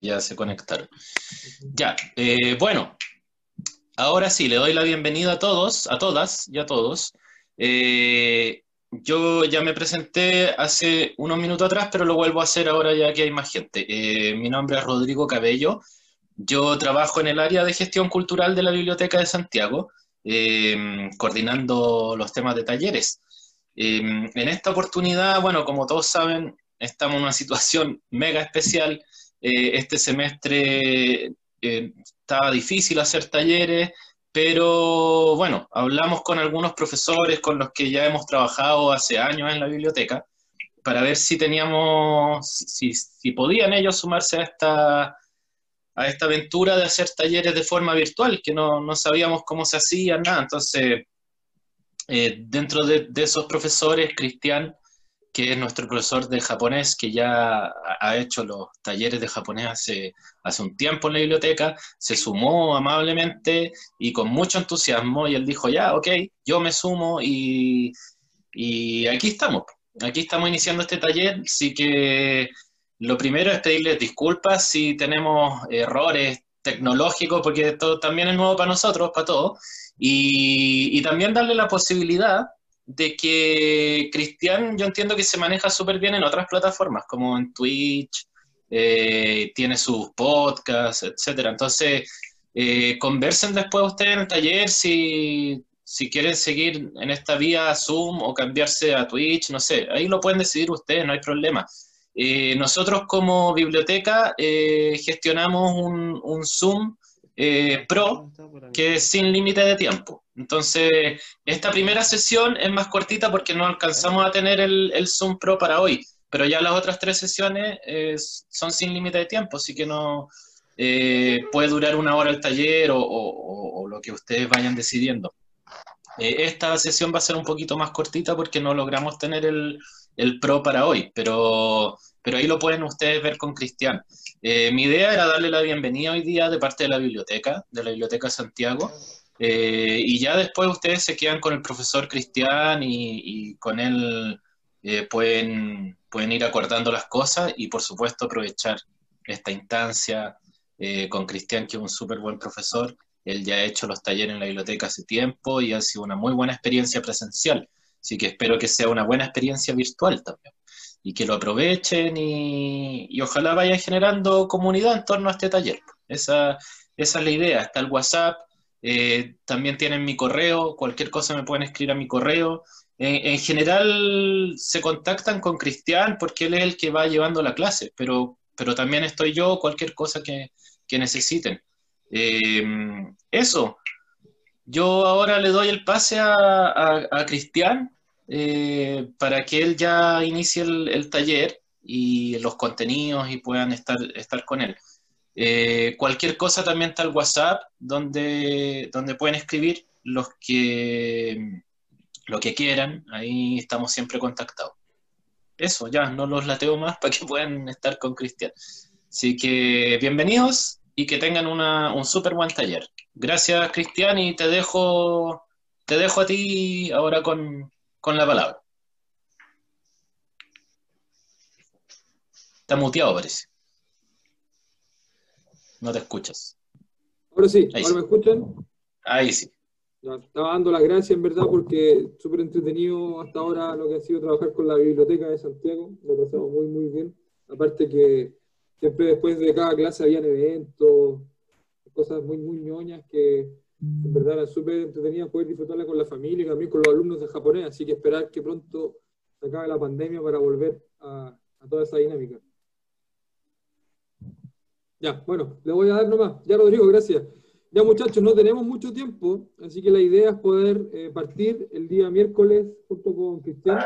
ya se conectaron. Ya, eh, bueno, ahora sí, le doy la bienvenida a todos, a todas y a todos. Eh, yo ya me presenté hace unos minutos atrás, pero lo vuelvo a hacer ahora ya que hay más gente. Eh, mi nombre es Rodrigo Cabello. Yo trabajo en el área de gestión cultural de la Biblioteca de Santiago, coordinando los temas de talleres. en esta oportunidad, bueno, como todos saben, estamos en una situación mega especial eh, este semestre eh, estaba difícil hacer talleres, pero bueno, hablamos con algunos profesores con los que ya hemos trabajado hace años en la biblioteca para ver si teníamos, si, podían ellos sumarse a esta, a esta aventura de hacer talleres de forma virtual, que no, no sabíamos cómo se hacía, nada. Entonces, eh, dentro de, de, esos profesores, Cristian que es nuestro profesor de japonés, que ya ha hecho los talleres de japonés hace, hace un tiempo en la biblioteca, se sumó amablemente y con mucho entusiasmo y él dijo, ya, ok, yo me sumo y, y aquí estamos, aquí estamos iniciando este taller, así que lo primero es pedirles disculpas si tenemos errores tecnológicos, porque esto también es nuevo para nosotros, para todos, y, y también darle la posibilidad de que Cristian yo entiendo que se maneja súper bien en otras plataformas, como en Twitch, eh, tiene sus podcasts, etcétera. Entonces, eh, conversen después ustedes en el taller si, si quieren seguir en esta vía Zoom o cambiarse a Twitch, no sé, ahí lo pueden decidir ustedes, no hay problema. Eh, nosotros como biblioteca gestionamos un, un Zoom Pro que es sin límite de tiempo. Entonces, esta primera sesión es más cortita porque no alcanzamos a tener el, Zoom Pro para hoy, pero ya las otras tres sesiones eh, son sin límite de tiempo, así que no eh, puede durar una hora el taller o, lo que ustedes vayan decidiendo. Eh, esta sesión va a ser un poquito más cortita porque no logramos tener el, Pro para hoy, pero, pero ahí lo pueden ustedes ver con Cristian. mi idea era darle la bienvenida hoy día de parte de la biblioteca, de la Biblioteca Santiago. Eh, y ya después ustedes se quedan con el profesor Cristian y, con él eh, pueden, pueden ir acordando las cosas y por supuesto aprovechar esta instancia eh, con Cristian, que es un súper buen profesor. Él ya ha hecho los talleres en la biblioteca hace tiempo y ha sido una muy buena experiencia presencial. Así que espero que sea una buena experiencia virtual también. Y que lo aprovechen y, ojalá vayan generando comunidad en torno a este taller. Esa, esa es la idea. Está el WhatsApp, eh, también tienen mi correo, cualquier cosa me pueden escribir a mi correo. en general se contactan con Cristian porque él es el que va llevando la clase, pero, pero también estoy yo, cualquier cosa que, que necesiten. Eh, eso, yo ahora le doy el pase a, a, Cristian eh, para que él ya inicie el, el, taller y los contenidos y puedan estar, estar con él. Eh, cualquier cosa también está el WhatsApp, donde, donde pueden escribir los que, que quieran, ahí estamos siempre contactados. Eso, ya, no los lateo más para que puedan estar con Cristian. Así que bienvenidos y que tengan una, un súper buen taller. Gracias, Cristian, y te dejo, te dejo a ti ahora con, con la palabra. Está muteado, parece. No te escuchas. Ahora sí, ¿ahora me escuchan? Ahí sí. estaba dando las gracias en verdad porque súper entretenido hasta ahora lo que ha sido trabajar con la biblioteca de Santiago. Lo pasamos muy, muy bien. Aparte que siempre después de cada clase habían eventos, cosas muy, muy ñoñas que en verdad eran súper entretenidas poder disfrutarla con la familia y también con los alumnos de japonés. Así que esperar que pronto se acabe la pandemia para volver a, a toda esa dinámica. Ya, bueno, le voy a dar nomás. Ya, Rodrigo, gracias. Ya, muchachos, no tenemos mucho tiempo, así que la idea es poder eh, partir el día miércoles junto con Cristian.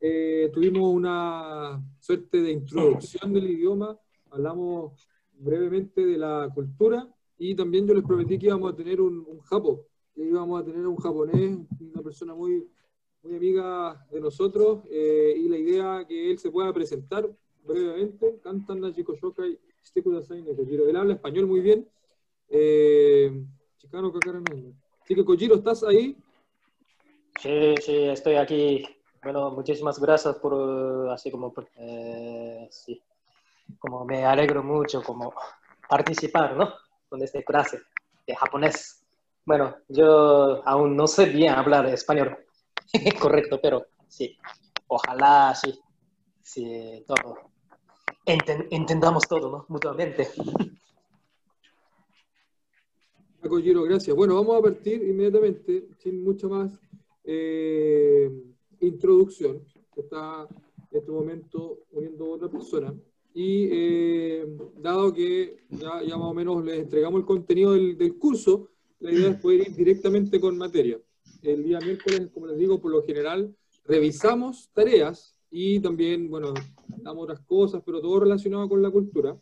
Eh, tuvimos una suerte de introducción del idioma, hablamos brevemente de la cultura y también yo les prometí que íbamos a tener un, un japo, que íbamos a tener un japonés, una persona muy, muy amiga de nosotros, eh, y la idea que él se pueda presentar brevemente. Cantan Nachiko Shokai él habla español muy bien. Eh, Chicano Así que Kojiro, ¿estás ahí? Sí, sí, estoy aquí. Bueno, muchísimas gracias por, así como, eh, sí, como me alegro mucho como participar, ¿no? Con esta clase de japonés. Bueno, yo aún no sé bien hablar español correcto, pero sí, ojalá sí, sí, todo. Entendamos todo, ¿no? Mutuamente. Giro, gracias. Bueno, vamos a partir inmediatamente, sin mucha más eh, introducción. Está en este momento uniendo otra persona. Y eh, dado que ya, ya, más o menos les entregamos el contenido del, del, curso, la idea es poder ir directamente con materia. El día miércoles, como les digo, por lo general revisamos tareas y también, bueno, damos otras cosas, pero todo relacionado con la cultura.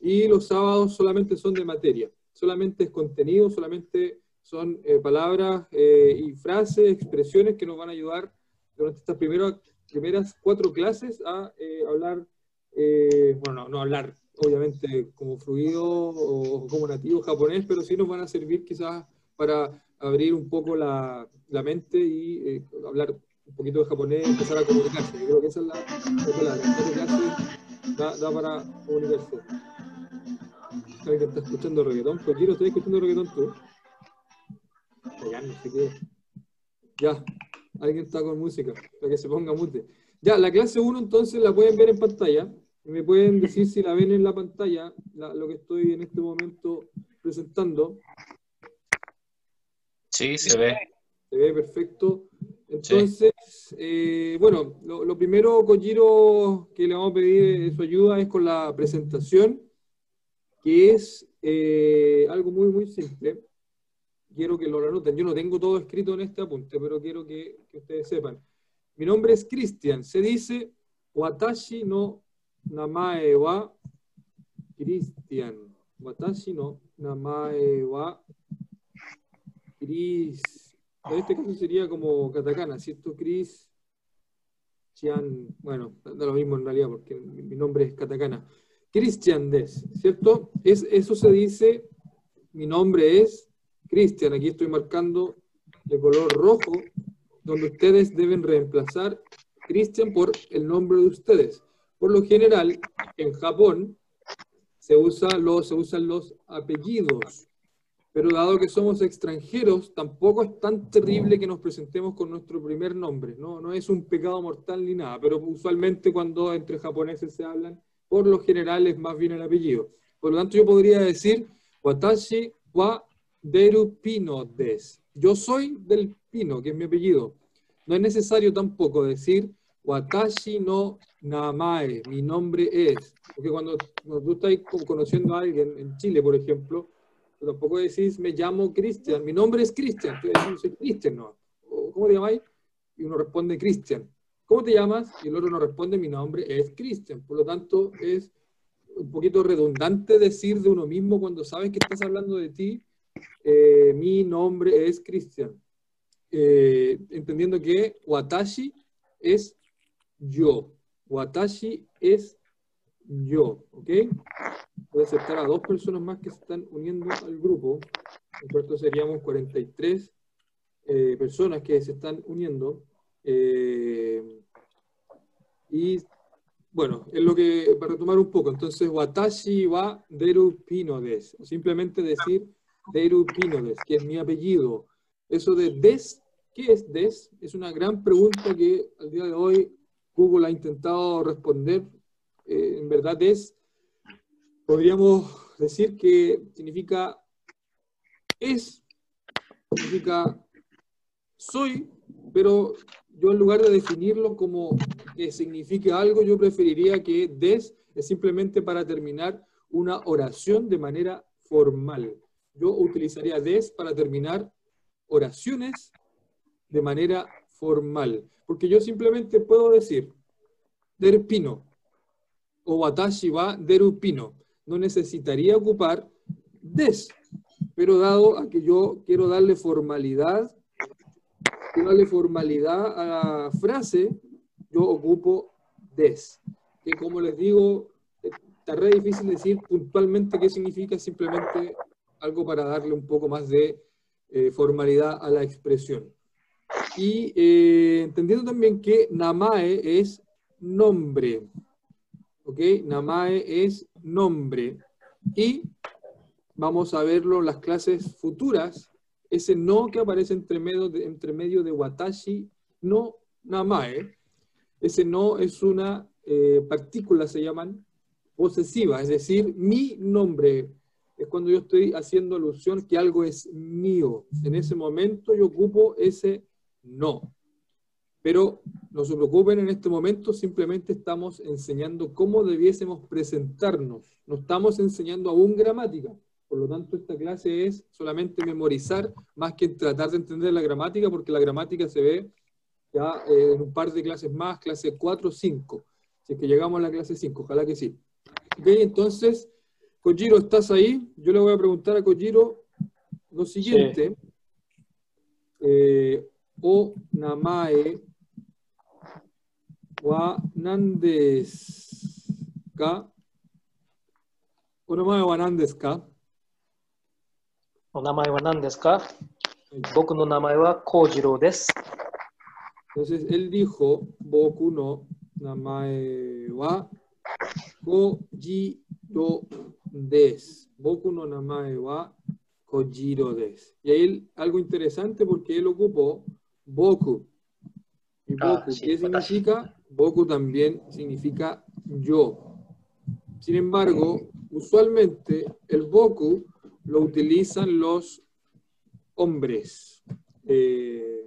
Y los sábados solamente son de materia, solamente es contenido, solamente son eh, palabras eh, y frases, expresiones que nos van a ayudar durante estas primeras, primeras cuatro clases a eh, hablar, bueno, no, hablar obviamente como fluido o como nativo japonés, pero sí nos van a servir quizás para abrir un poco la, la mente y hablar un poquito de japonés empezar a comunicarse. Yo creo que esa es la, la palabra. Da, da para comunicarse. Alguien está escuchando reggaetón. Pues quiero, estoy escuchando reggaetón tú. Ya, no sé qué. Ya, alguien está con música, para que se ponga mute. Ya, la clase 1 entonces la pueden ver en pantalla. Me pueden decir si la ven en la pantalla, lo que estoy en este momento presentando. Sí, se ve. Se ve perfecto. Entonces, eh, bueno, lo, primero, Kojiro, que le vamos a pedir su ayuda es con la presentación, que es eh, algo muy, muy simple. Quiero que lo anoten. Yo no tengo todo escrito en este apunte, pero quiero que, ustedes sepan. Mi nombre es Cristian. Se dice Watashi no namae wa Cristian. Watashi no namae wa Cristian en este caso sería como katakana, ¿cierto? Chris Chian, bueno, da lo mismo en realidad porque mi nombre es katakana. Christian Des, ¿cierto? Es, eso se dice, mi nombre es Cristian, aquí estoy marcando de color rojo, donde ustedes deben reemplazar Christian por el nombre de ustedes. Por lo general, en Japón se usan los apellidos pero dado que somos extranjeros, tampoco es tan terrible que nos presentemos con nuestro primer nombre, no, no es un pecado mortal ni nada, pero usualmente cuando entre japoneses se hablan, por lo general es más bien el apellido. Por lo tanto, yo podría decir, Watashi wa deru pino des. Yo soy del pino, que es mi apellido. No es necesario tampoco decir Watashi no namae, mi nombre es. Porque cuando, cuando tú estás conociendo a alguien en Chile, por ejemplo, tampoco decís, me llamo Cristian, mi nombre es Cristian, tú Cristian, ¿no? ¿Cómo te llamáis? Y uno responde Cristian. ¿Cómo te llamas? Y el otro no responde, mi nombre es Cristian. Por lo tanto, es un poquito redundante decir de uno mismo cuando sabes que estás hablando de ti, eh, mi nombre es Cristian. Eh, entendiendo que Watashi es yo. Watashi es yo, ¿ok? Voy a aceptar a dos personas más que se están uniendo al grupo. En seríamos 43 eh, personas que se están uniendo. Eh, y bueno, es lo que, para retomar un poco, entonces, Watashi wa Deru Pinodes, simplemente decir Deru Pinodes, que es mi apellido. Eso de Des, ¿qué es Des? Es una gran pregunta que al día de hoy Google ha intentado responder eh, en verdad es, podríamos decir que significa es, significa soy, pero yo en lugar de definirlo como que signifique algo, yo preferiría que des es simplemente para terminar una oración de manera formal. Yo utilizaría des para terminar oraciones de manera formal, porque yo simplemente puedo decir, derpino, o watashi wa deru pino. No necesitaría ocupar des, pero dado a que yo quiero darle formalidad, darle formalidad a la frase, yo ocupo des. Que como les digo, está re difícil decir puntualmente qué significa, simplemente algo para darle un poco más de eh, formalidad a la expresión. Y eh, entendiendo también que namae es nombre. ¿Ok? Namae es nombre. Y vamos a verlo en las clases futuras, ese no que aparece entre medio de, entre medio de watashi, no namae, ese no es una eh, partícula, se llaman posesiva, es decir, mi nombre. Es cuando yo estoy haciendo alusión que algo es mío. En ese momento yo ocupo ese no. Pero no se preocupen en este momento, simplemente estamos enseñando cómo debiésemos presentarnos. No estamos enseñando aún gramática. Por lo tanto, esta clase es solamente memorizar más que tratar de entender la gramática, porque la gramática se ve ya eh, en un par de clases más, clase 4 o 5. Si es que llegamos a la clase 5, ojalá que sí. Ok, entonces, Kojiro, ¿estás ahí? Yo le voy a preguntar a Kojiro lo siguiente. Eh, o namae は何ですかお名前は何ですかお名前は何ですか、はい、僕の名前は幸次郎です。Entonces, él dijo, 僕の名前は幸次郎です。僕の名前は幸次郎です。Y él, algo interesante porque él ocupó Boku. Y Boku, ah, sí, ¿qué significa? Boku también significa yo. Sin embargo, usualmente el Boku lo utilizan los hombres. Eh,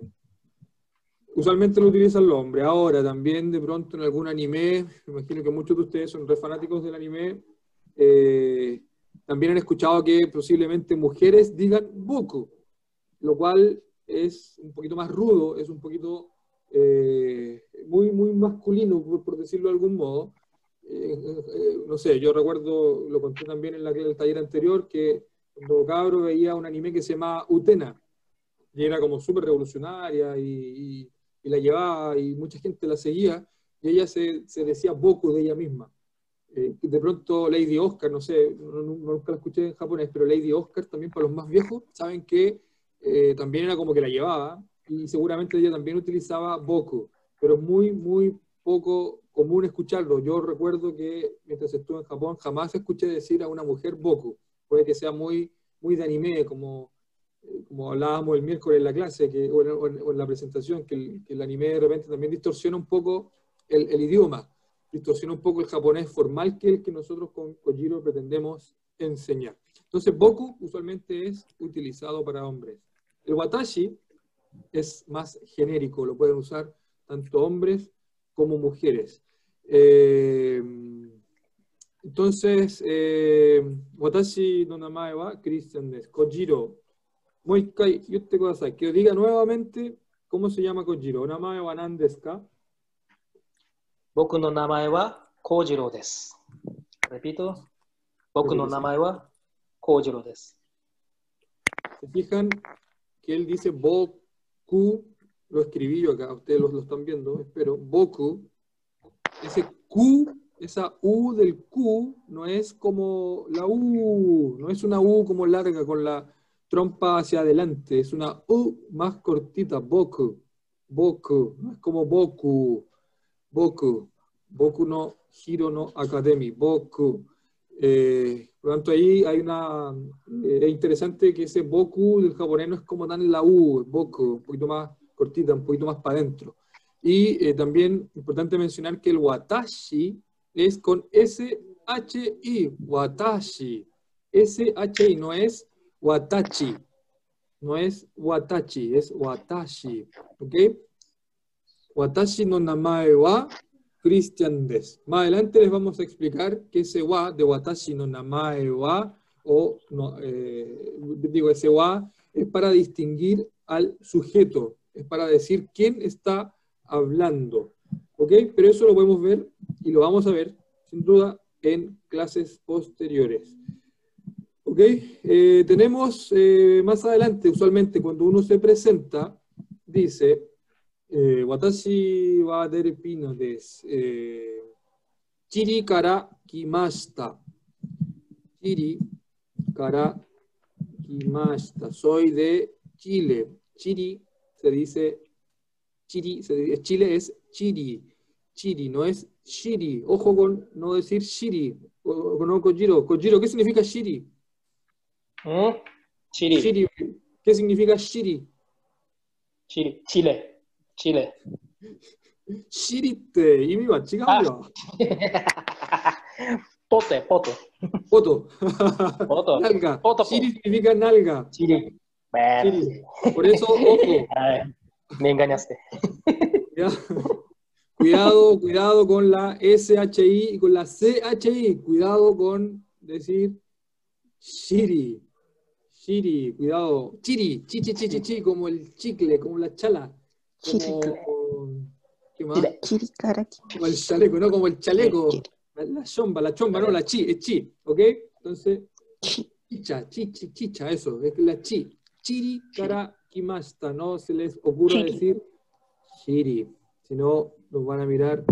usualmente lo utilizan los hombres. Ahora también de pronto en algún anime, me imagino que muchos de ustedes son re fanáticos del anime, eh, también han escuchado que posiblemente mujeres digan Boku, lo cual es un poquito más rudo, es un poquito eh, muy, muy masculino, por, por decirlo de algún modo. Eh, eh, no sé, yo recuerdo, lo conté también en la, el taller anterior, que cuando cabro veía un anime que se llama Utena, y era como súper revolucionaria y, y- y la llevaba y mucha gente la seguía, y ella se, se decía Boku de ella misma. Eh, de pronto Lady Oscar, no sé, no- nunca la escuché en japonés, pero Lady Oscar también para los más viejos, saben que eh, también era como que la llevaba, y seguramente ella también utilizaba Boku, pero es muy, muy poco común escucharlo. Yo recuerdo que mientras estuve en Japón jamás escuché decir a una mujer Boku. Puede que sea muy, muy de anime, como, eh, como hablábamos el miércoles en la clase que, o, en, o en- la presentación, que el, que el anime de repente también distorsiona un poco el, el idioma, distorsiona un poco el japonés formal que el que nosotros con Kojiro pretendemos enseñar. Entonces, Boku usualmente es utilizado para hombres. El Watashi es más genérico, lo pueden usar tanto hombres como mujeres. Eh, entonces, eh, watashi no namae wa Christian desu. Kojiro. Moikai, kudasai. Que diga nuevamente cómo se llama Kojiro. Namae wa nan desu ka? Boku no namae wa Kojiro desu. Repito. Boku no namae wa Kojiro desu. Se fijan que él dice Boku lo escribí yo acá, ustedes lo, lo están viendo, espero. Boku, ese Q, esa U del Q, no es como la U, no es una U como larga con la trompa hacia adelante, es una U más cortita, Boku, Boku, no es como Boku, Boku, Boku no Hiro no Academy, Boku. Eh, por lo tanto, ahí hay una. eh, es interesante que ese Boku del japonés no es como tan la U, Boku, un poquito más cortita, un poquito más para adentro. Y eh, también importante mencionar que el Watashi es con S-H-I, Watashi. S-H-I, no es Watachi. No es Watachi, es Watashi. ¿Ok? Watashi no namae wa Christian des. Más adelante les vamos a explicar que ese wa de Watashi no namae wa, o no, eh, digo, ese wa es para distinguir al sujeto, es para decir quién está hablando. ¿Ok? Pero eso lo podemos ver y lo vamos a ver, sin duda, en clases posteriores. ¿Ok? Eh, tenemos eh, más adelante, usualmente cuando uno se presenta, dice, eh, Watashi wa Derpino desu. Eh, Chiri kara kimashita. Chiri kara kimashita. Soy de Chile. Chiri se dice Chiri, se dice- Chile es Chiri. Chiri, no es Shiri. Ojo con no decir Shiri. O, no, Kojiro. Kojiro, ¿qué significa shiri? ¿Mm? Chile. Shiri. ¿Qué significa shiri? Chile. Chile. Chile. Shirite. Y mi chica, Ah. Pote, pote. Foto. Foto. nalga. Foto. Shiri significa nalga. Chile. Shiri. Por eso, ojo. me engañaste. Cuidado, cuidado, con la SHI y con la CHI. Cuidado con decir shiri. Shiri, cuidado. Chiri, chi, chi, chi, chi, chi, como el chicle, como la chala. Como. Como el chaleco, no como el chaleco. La, chomba, la chomba, no, la chi, es chi, ¿ok? Entonces, chicha, chi, chi, chicha, eso, es la chi. Chiri, no se les ocurra decir chiri, si no nos van a mirar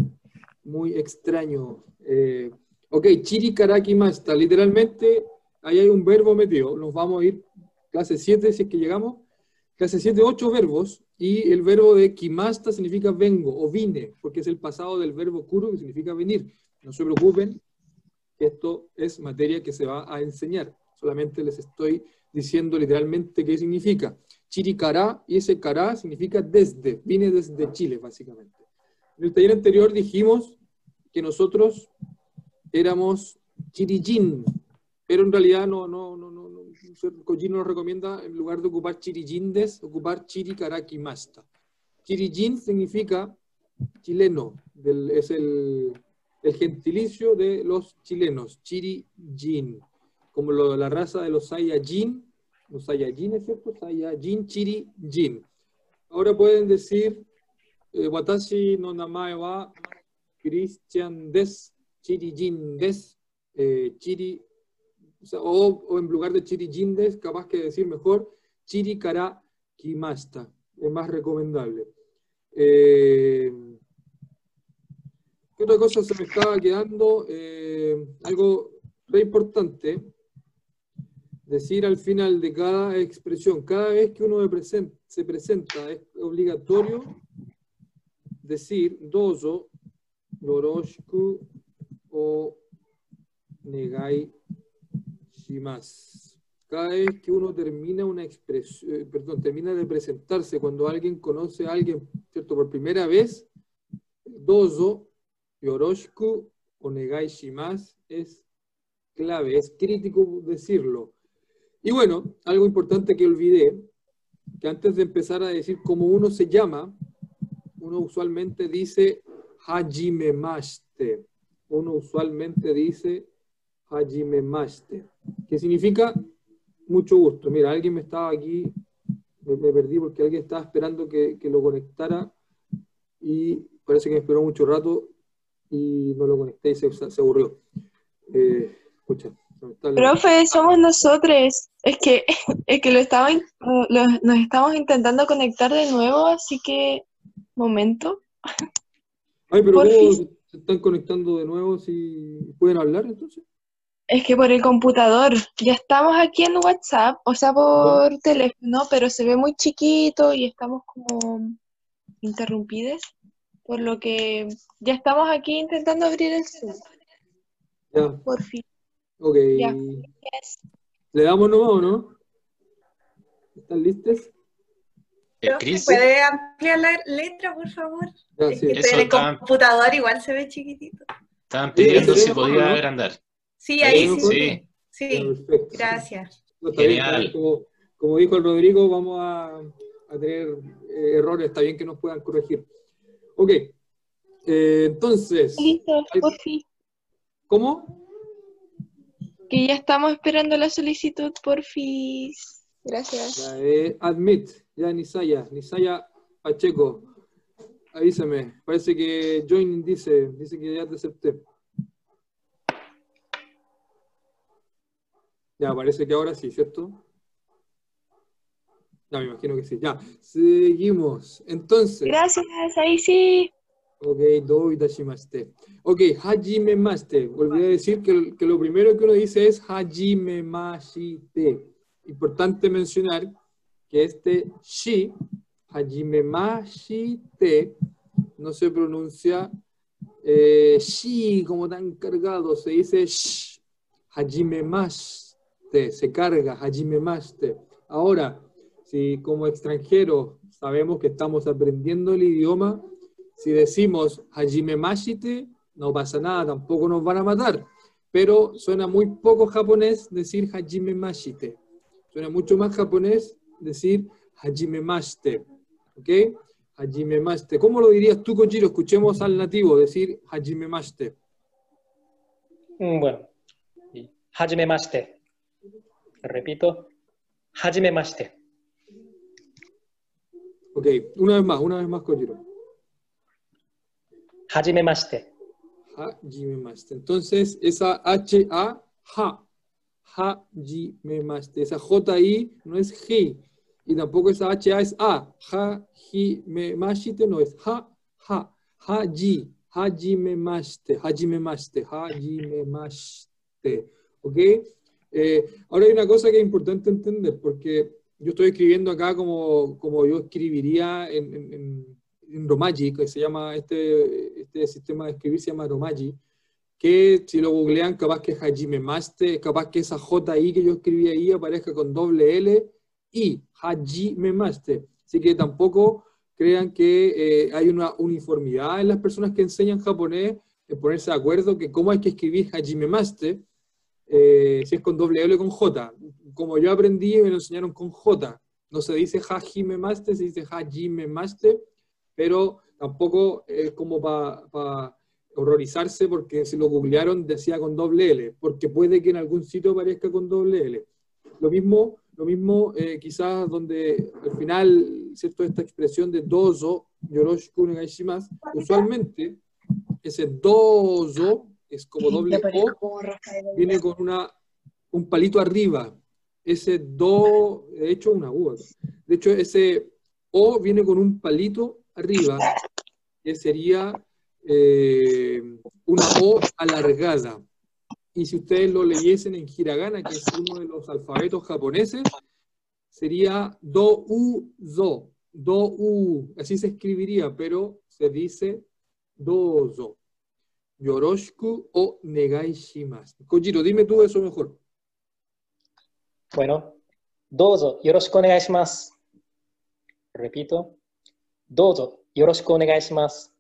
muy extraño. Eh, ok, chiri, literalmente ahí hay un verbo metido, nos vamos a ir clase 7 si es que llegamos. Clase 7, 8 verbos, y el verbo de kimasta significa vengo o vine, porque es el pasado del verbo kuru, que significa venir. No se preocupen, que esto es materia que se va a enseñar. Solamente les estoy diciendo literalmente qué significa. Chiricará, y ese cará significa desde, vine desde Chile, básicamente. En el taller anterior dijimos que nosotros éramos chirijin, pero en realidad no, no, no, no, Kojin nos recomienda, en lugar de ocupar chirijindes, ocupar chiricarakimasta. Chirijin significa chileno, del- es el, el gentilicio de los chilenos, chirijin, como lo la raza de los Saiyajin, los Saiyajin, ¿es cierto? Saiyajin, chirijin. Ahora pueden decir, eh, watashi no namae wa Christian des, chirijin des, eh, chiri, o, en lugar de chirijindes, capaz que decir mejor chirikara kimasta, es más recomendable. Eh, ¿Qué otra cosa se me estaba quedando? Eh, algo re importante, decir al final de cada expresión, cada vez que uno se presenta, es obligatorio decir dozo, yoroshiku o negai shimasu. Cada vez que uno termina una expresión, eh, perdón, termina de presentarse, cuando alguien conoce a alguien, ¿cierto? Por primera vez, dozo, yoroshiku o negai shimasu es clave, es crítico decirlo. Y bueno, algo importante que olvidé, que antes de empezar a decir cómo uno se llama, uno usualmente dice hajimemashite. Uno usualmente dice hajimemashite, que significa mucho gusto. Mira, alguien me estaba aquí, me, me perdí porque alguien estaba esperando que, que lo conectara y parece que me esperó mucho rato y no lo conecté y se, se aburrió. Eh, escucha. Profe, somos nosotros. Es que, es que lo estaba, lo- nos estamos intentando conectar de nuevo, así que, momento. Ay, pero Por ¿cómo fin. se están conectando de nuevo si pueden hablar entonces? Es que por el computador, ya estamos aquí en WhatsApp, o sea, por teléfono, pero se ve muy chiquito y estamos como interrumpidos, por lo que ya estamos aquí intentando abrir el Zoom, Ya, por fin. ok. Ya. Yes. ¿Le damos nomás o no? ¿Están listos? Eh, Cris, ¿Puede ampliar la letra, por favor? Es sí. que en el computador, igual se ve chiquitito. estaban pidiendo Sí, si podía ¿no? agrandar. Sí, ahí Sí, sí. Perfecto. gracias. No, Genial. Como, como dijo el Rodrigo, vamos a, a tener eh, errores, está bien que nos puedan corregir. Ok, eh, entonces, Listo, por fin. ¿cómo? Que ya estamos esperando la solicitud, por fin. Gracias. La de admit, ya Nisaya, Nisaya Pacheco, avísame, parece que join dice, dice que ya te acepté. Ya, parece que ahora sí, ¿cierto? Ya, me imagino que sí. Ya, seguimos. Entonces, Gracias, ahí sí. ok, do itashimashite. Ok, hajimemashite. Olvidé decir que, que lo primero que uno dice es hajimemashite. Importante mencionar que este shi, hajimemashite, no se pronuncia eh, shi, como tan cargado, se dice sh, hajimemaste, se carga, hajimemaste. Ahora, si como extranjeros sabemos que estamos aprendiendo el idioma, si decimos hajimemashite, no pasa nada, tampoco nos van a matar. Pero suena muy poco japonés decir hajimemashite. Suena mucho más japonés decir hajimemashite. ¿Ok? Hajimemashite. ¿Cómo lo dirías tú, Kojiro? Escuchemos al nativo decir hajimemashite. Mm, bueno. Hajimemashite. Repito. Hajimemashite. Ok, una vez más, una vez más, Kojiro. Hajimemashite. Hajimemashite. Entonces, esa H-A, ha, hajimemashite. Esa J-I no es hi, y tampoco esa H-A es A. Hajimemashite no es ha, ha, haji, hajimemashite, hajimemashite, hajimemashite. ¿Ok? Eh, ahora hay una cosa que es importante entender, porque yo estoy escribiendo acá como, como yo escribiría en, en, en, Romaji, que se llama, este, este sistema de escribir se llama Romaji, que si lo googlean, capaz que Hajime Maste, capaz que esa JI que yo escribí ahí aparezca con doble L y Hajime Maste. Así que tampoco crean que eh, hay una uniformidad en las personas que enseñan japonés, en ponerse de acuerdo que cómo hay que escribir Hajime Maste, eh, si es con doble L o con J. Como yo aprendí, me lo enseñaron con J. No se dice Hajime Maste, se dice Hajime Maste, pero tampoco es como para pa horrorizarse porque si lo googlearon decía con doble L, porque puede que en algún sitio aparezca con doble L. Lo mismo, lo mismo eh, quizás donde al final, ¿cierto? Esta expresión de dozo, yoroshiku negaishimasu, usualmente ese dozo es como doble O, viene con una, un palito arriba. Ese do, de hecho, una U. De hecho, ese O viene con un palito arriba, que sería eh, una O alargada. Y si ustedes lo leyesen en hiragana, que es uno de los alfabetos japoneses, sería do-u-zo. Do-u. Así se escribiría, pero se dice dozo. Yoroshiku o negai shimasu. Kojiro, dime tú eso mejor. Bueno, dozo, yoroshiku onegai shimasu. Repito, dozo, yoroshiku onegai shimasu.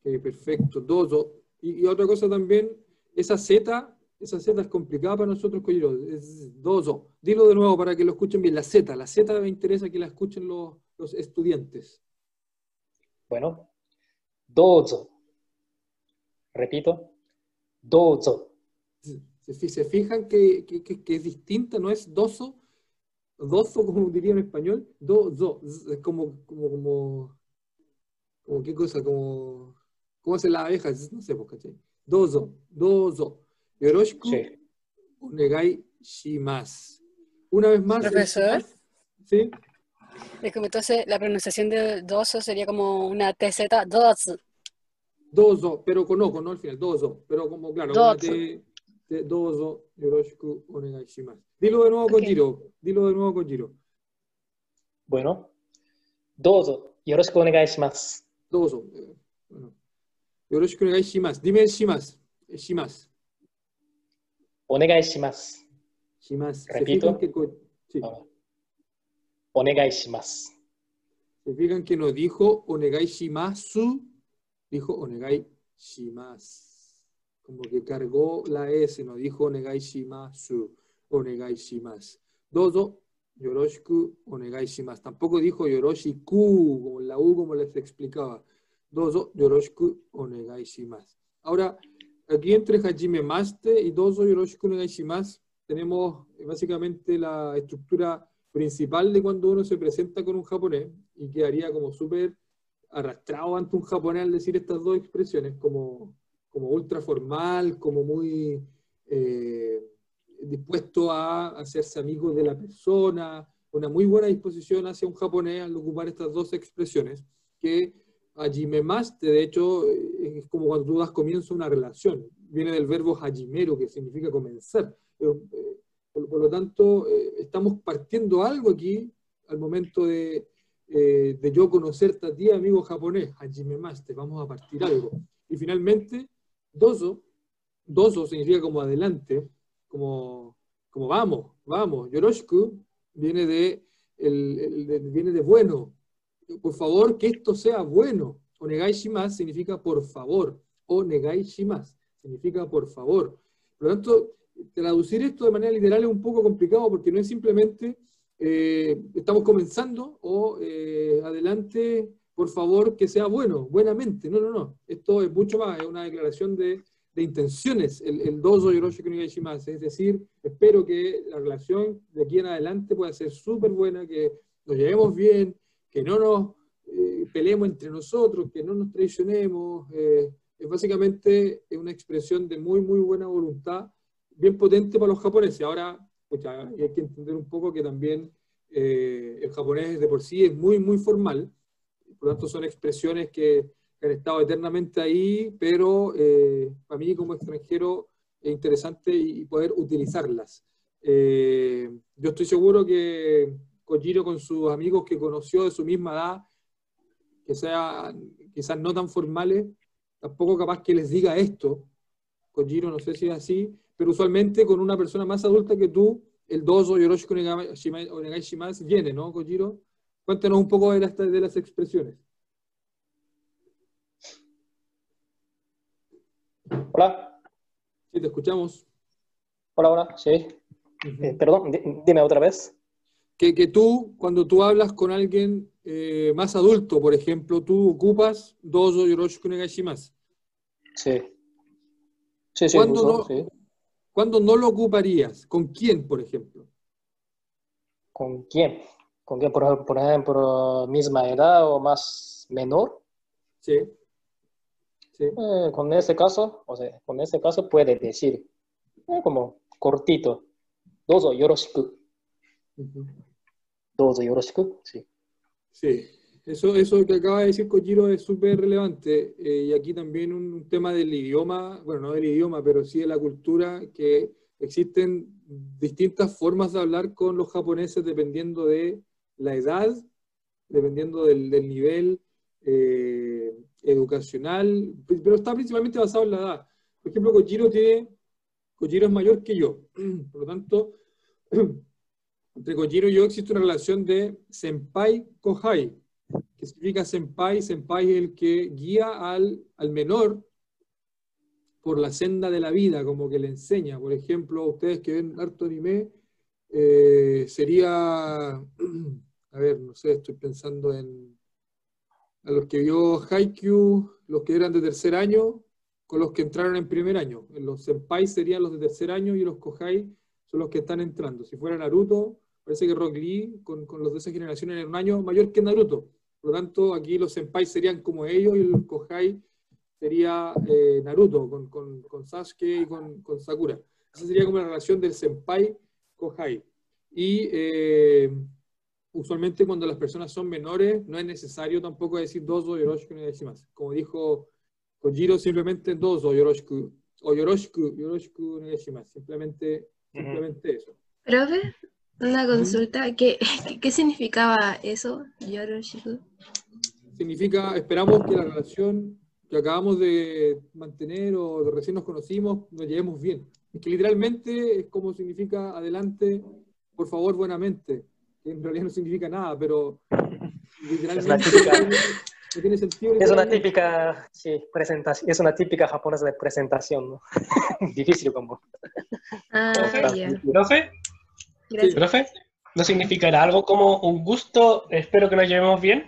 Ok, perfecto, dozo. Y, y, otra cosa también, esa Z, esa Z es complicada para nosotros, Kojiro. Es dozo. Dilo de nuevo para que lo escuchen bien. La Z, la Z me interesa que la escuchen los, los estudiantes. Bueno, dozo. Repito, dozo. Se, se fijan que, que, que, es distinta, no es dozo, dozo como diría en español, dozo, es como, como, como, como qué cosa, como, ¿cómo hace la abeja? No sé, pues, ¿cachai? Dozo, dozo. Yoroshiku, Sí. onegai shimasu. Una vez más. Profesor. ¿Sí? Es como entonces la pronunciación de dozo sería como una TZ, dozo. Dozo, pero con ojo, no al final, dozo. Pero como, claro, Dozo. dozo, yoroshiku, onegai shimasu. Dilo de nuevo, Ok. Kojiro. Dilo de nuevo, Kojiro. Bueno, dozo, yoroshiku onegai shimasu. Dozo. eh, bueno. Yoroshiku onegai shimasu. Dime el shimasu. El shimasu. Onegai shimasu. Shimasu. ¿Se Repito. que, sí. Ahora. Onegai shimasu. Se fijan que no dijo onegai shimasu, dijo onegai shimasu. Como que cargó la S, no dijo onegai shimasu, onegai shimasu. Dozo, yoroshiku, onegai shimasu. Tampoco dijo yoroshiku, como la U, como les explicaba. Dozo, yoroshiku, onegai shimasu. Ahora, aquí entre hajime maste y dozo, yoroshiku, onegai shimasu, tenemos eh, básicamente la estructura principal de cuando uno se presenta con un japonés y quedaría como súper arrastrado ante un japonés al decir estas dos expresiones, como, como ultra formal, como muy eh, dispuesto a hacerse amigo de la persona, una muy buena disposición hacia un japonés al ocupar estas dos expresiones, que hajimemaste, de hecho, eh, es como cuando tú das comienzo a una relación, viene del verbo hajimero, que significa comenzar. Pero, eh, por, por lo tanto, eh, estamos partiendo algo aquí al momento de, eh, de yo conocerte a ti, amigo japonés, hajime maste, vamos a partir algo. Y finalmente, dozo, dozo significa como adelante, como, como vamos, vamos. Yoroshiku viene de, el- el- viene de bueno. Por favor, que esto sea bueno. Onegai shimasu significa por favor. Onegai shimasu significa por favor. Por lo tanto, traducir esto de manera literal es un poco complicado porque no es simplemente eh, estamos comenzando o eh, adelante, por favor, que sea bueno, buenamente. No, no, no. Esto es mucho más, es una declaración de, de intenciones, el, el dozo yoroshiku ni shimasu. Es decir, espero que la relación de aquí en adelante pueda ser súper buena, que nos llevemos bien, que no nos eh, peleemos entre nosotros, que no nos traicionemos. eh, es básicamente una expresión de muy, muy buena voluntad, bien potente para los japoneses. Ahora, pucha, hay que entender un poco que también eh, el japonés de por sí es muy, muy formal, por lo tanto son expresiones que, que han estado eternamente ahí, pero eh, para mí como extranjero es interesante y, y poder utilizarlas. Eh, yo estoy seguro que Kojiro con sus amigos que conoció de su misma edad, que sean quizás no tan formales, tampoco capaz que les diga esto. Kojiro no sé si es así, pero usualmente con una persona más adulta que tú, el dozo yoroshiku onegai shima- onegai shimasu viene, ¿no, Kojiro? Cuéntanos un poco de las, de las expresiones. Hola, Sí, te escuchamos. hola, hola, sí. Eh, perdón, di- dime otra vez. Que, que tú, cuando tú hablas con alguien eh, más adulto, por ejemplo, tú ocupas dozo yoroshiku onegai shimasu. Sí. Sí, sí, ¿Cuándo uso, no? sí. ¿Cuándo no lo ocuparías? ¿Con quién, por ejemplo? ¿Con quién? ¿Con quién, por, por ejemplo, misma edad o más menor? Sí. Sí. Eh, con ese caso, o sea, con ese caso puede decir, eh, como cortito, dozo yoroshiku, Ujú. dozo yoroshiku, sí. Sí, eso, eso que acaba de decir Kojiro es súper relevante. eh, y aquí también un tema del idioma, bueno, no del idioma, pero sí de la cultura, que existen distintas formas de hablar con los japoneses dependiendo de la edad, dependiendo del, nivel eh, educacional, pero está principalmente basado en la edad. Por ejemplo, Kojiro tiene, Kojiro es mayor que yo, por lo tanto, entre Kojiro y yo existe una relación de senpai-kohai, significa senpai, senpai es el que guía al, al menor por la senda de la vida, como que le enseña. Por ejemplo, ustedes que ven harto anime, eh, sería, a ver, no sé, estoy pensando en a los que vio Haikyuu, los que eran de tercer año, con los que entraron en primer año. Los senpai serían los de tercer año y los kohai son los que están entrando. Si fuera Naruto, parece que Rock Lee, con, con los de esa generación, era un año mayor que Naruto. Por lo tanto, aquí los senpai serían como ellos y los kohai sería eh, Naruto, con, con, con Sasuke y con, con Sakura. Esa sería como la relación del senpai-kohai. Y eh, usualmente cuando las personas son menores, no es necesario tampoco decir dozo yoroshiku ni más. Como dijo Kojiro, simplemente dozo yoroshiku, o yoroshiku, yoroshiku ni Simplemente, simplemente eso. Profe, una consulta. ¿Qué, qué significaba eso? Yoroshiku. Significa, esperamos que la relación que acabamos de mantener o de recién nos conocimos, nos llevemos bien. Es que literalmente es como significa adelante, por favor, buenamente. Que en realidad no significa nada, pero literalmente no tiene sentido. Es una típica, sí, presentación, es una típica japonesa de presentación, ¿no? Difícil como. Ah, Profe, ya. ¿Profe? Gracias. ¿Profe? ¿No significará algo como un gusto? Espero que nos llevemos bien.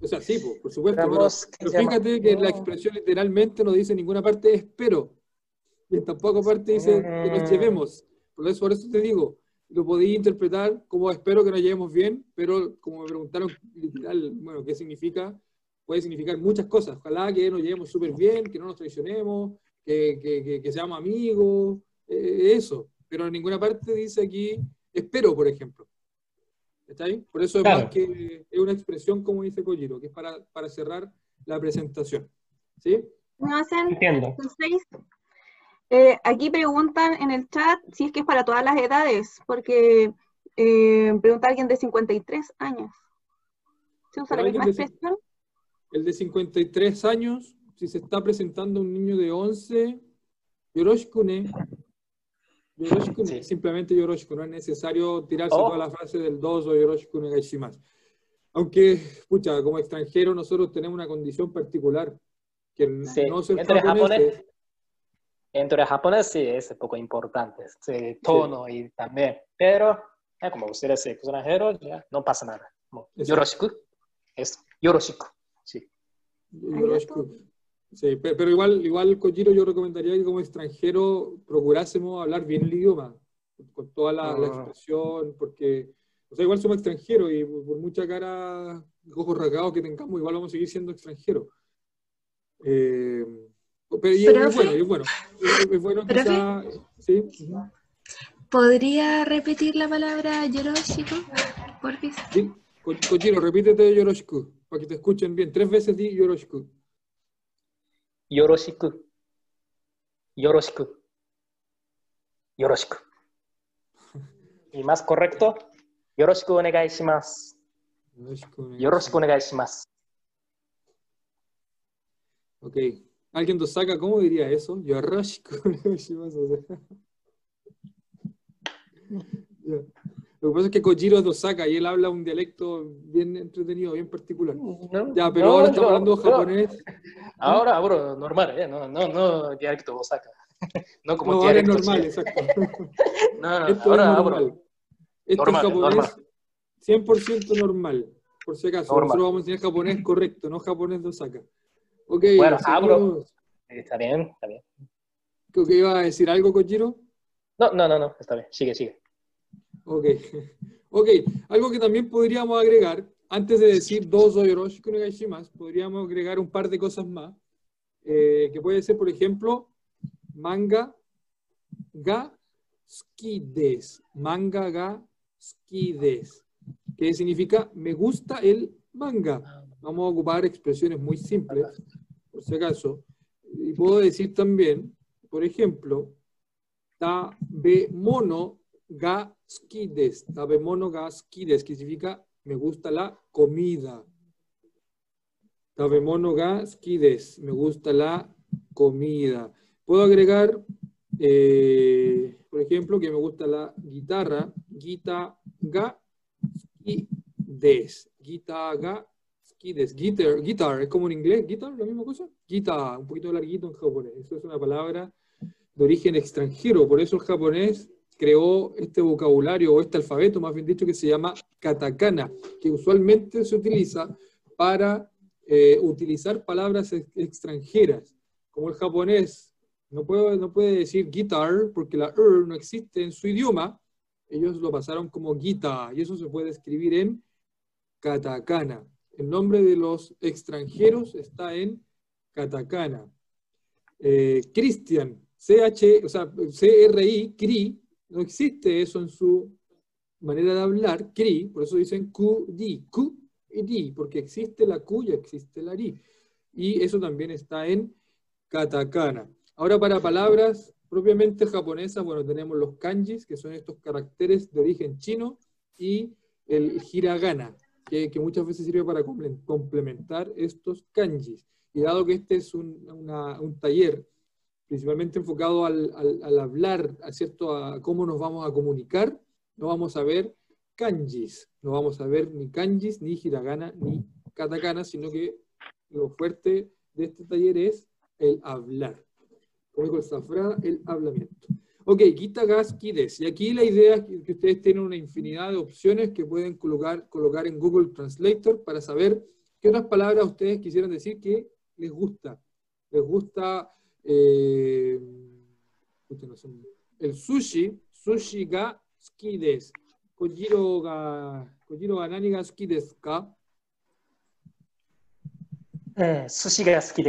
O sea, sí, po, por supuesto. Pero, pero fíjate que la No. expresión literalmente no dice en ninguna parte espero. Y en tampoco parte dice que nos llevemos. Por eso, por eso te digo, lo podía interpretar como espero que nos llevemos bien, pero como me preguntaron literal, bueno, ¿qué significa? Puede significar muchas cosas. Ojalá que nos llevemos súper bien, que no nos traicionemos, que, que- que- que seamos amigos, eh, eso. Pero en ninguna parte dice aquí espero, por ejemplo. ¿Está ahí? Por eso es Claro. más que es una expresión, como dice Kojiro, que es para, para cerrar la presentación. ¿Sí? ¿No hacen Entiendo. seis? Eh, aquí preguntan en el chat si es que es para todas las edades, porque eh, pregunta alguien de 53 años. ¿Se usa la misma expresión? El de 53 años, si se está presentando un niño de 11, Yoroshikune. Yoroshikune, Sí. simplemente Yoroshiku, no es necesario tirarse Oh. toda la frase del dos o Yoroshikune gaishimasu. Aunque, pucha, como extranjero nosotros tenemos una condición particular, que el Sí, no ser entre japonés japonés- es- Entre japonés sí es un poco importante, sí, tono y también, pero eh, como ustedes son extranjeros, ya no pasa nada. Yoroshiku, eso, yoroshiku, sí. Yoroshiku. Sí, pe- pero igual, igual, Kojiro, yo recomendaría que como extranjero procurásemos hablar bien el idioma, con toda la, la Ah. expresión, porque, o sea, igual somos extranjeros y por por mucha cara, ojos rasgados que tengamos, igual vamos a seguir siendo extranjeros. Eh, pero y es, bueno, y es bueno. Es, bueno quizá, sí. ¿Podría repetir la palabra Yoroshiku? Di- Ko- Kojiro, repítete Yoroshiku, para que te escuchen bien. Tres veces di Yoroshiku. Yoroshiku, yoroshiku, yoroshiku. Y más correcto, yoroshiku onegai shimasu, Yoroshiku. yoroshiku onegai shimasu. Ok. ¿Alguien de Osaka cómo diría eso? Yoroshiku. Shimasu, o sea. Ya. Lo que pasa es que Kojiro es de Osaka y él habla un dialecto bien entretenido, bien particular. No, Ya, pero no, ahora estamos hablando japonés. Ahora hablo normal, ¿eh? No, no, no dialecto Osaka. No como No, ahora es dialecto normal, sí. exacto. No, no, Esto ahora es normal. Esto Normal, es japonés normal. 100% normal, por si acaso. Normal. Nosotros vamos a enseñar japonés correcto, no japonés de Osaka. Ok, Bueno, seguimos. hablo. Está bien, está bien. Creo que iba a decir algo, Kojiro. No, no, no, no, está bien. Sigue, sigue. Ok. Ok, algo que también podríamos agregar, antes de decir dos o yoroshiku no gaishimasu, podríamos agregar un par de cosas más, eh, que puede ser, por ejemplo, manga ga suki desu. Manga ga suki desu. Que significa me gusta el manga. Vamos a ocupar expresiones muy simples, por si acaso. Y puedo decir también, por ejemplo, tabemono ga suki desu. Tabemono ga suki desu, que significa me gusta la comida. Tabemono ga suki desu. Me gusta la comida. Puedo agregar, eh, por ejemplo, que me gusta la guitarra. Gita ga suki desu. Gita ga suki desu. Guitar, guitar, es como en inglés, guitar, la misma cosa. Gita, un poquito larguito en japonés. Eso es una palabra de origen extranjero. Por eso el japonés creó este vocabulario o este alfabeto, más bien dicho, que se llama katakana, que usualmente se utiliza para eh, utilizar palabras ex- extranjeras. Como el japonés no puede, no puede decir guitar porque la er no existe en su idioma, ellos lo pasaron como guita y eso se puede escribir en katakana. El nombre de los extranjeros está en katakana. Eh, Christian, CH, o sea, CRI, CRI, no existe eso en su manera de hablar, CRI, por eso dicen QD, Q y D, porque existe la Q y existe la RI. Y eso también está en katakana. Ahora para palabras propiamente japonesas, bueno, tenemos los kanjis, que son estos caracteres de origen chino, y el hiragana, que, que muchas veces sirve para comple- complementar estos kanjis. Y dado que este es un, un taller principalmente enfocado al, al- hablar, a, ¿cierto? a cómo nos vamos a comunicar, no vamos a ver kanjis, no vamos a ver ni kanjis, ni hiragana, ni katakana, sino que lo fuerte de este taller es el hablar. Como dijo el Zafra, el hablamiento. Ok, Gitagas Kides. Y aquí la idea es que ustedes tienen una infinidad de opciones que pueden colocar, colocar en Google Translator para saber qué otras palabras ustedes quisieran decir que les gusta. Les gusta eh, el sushi, sushi ga tsuki desu. Kojiro ga, Kojiro ga nani ga tsuki ka? Eh, sushi ga tsuki.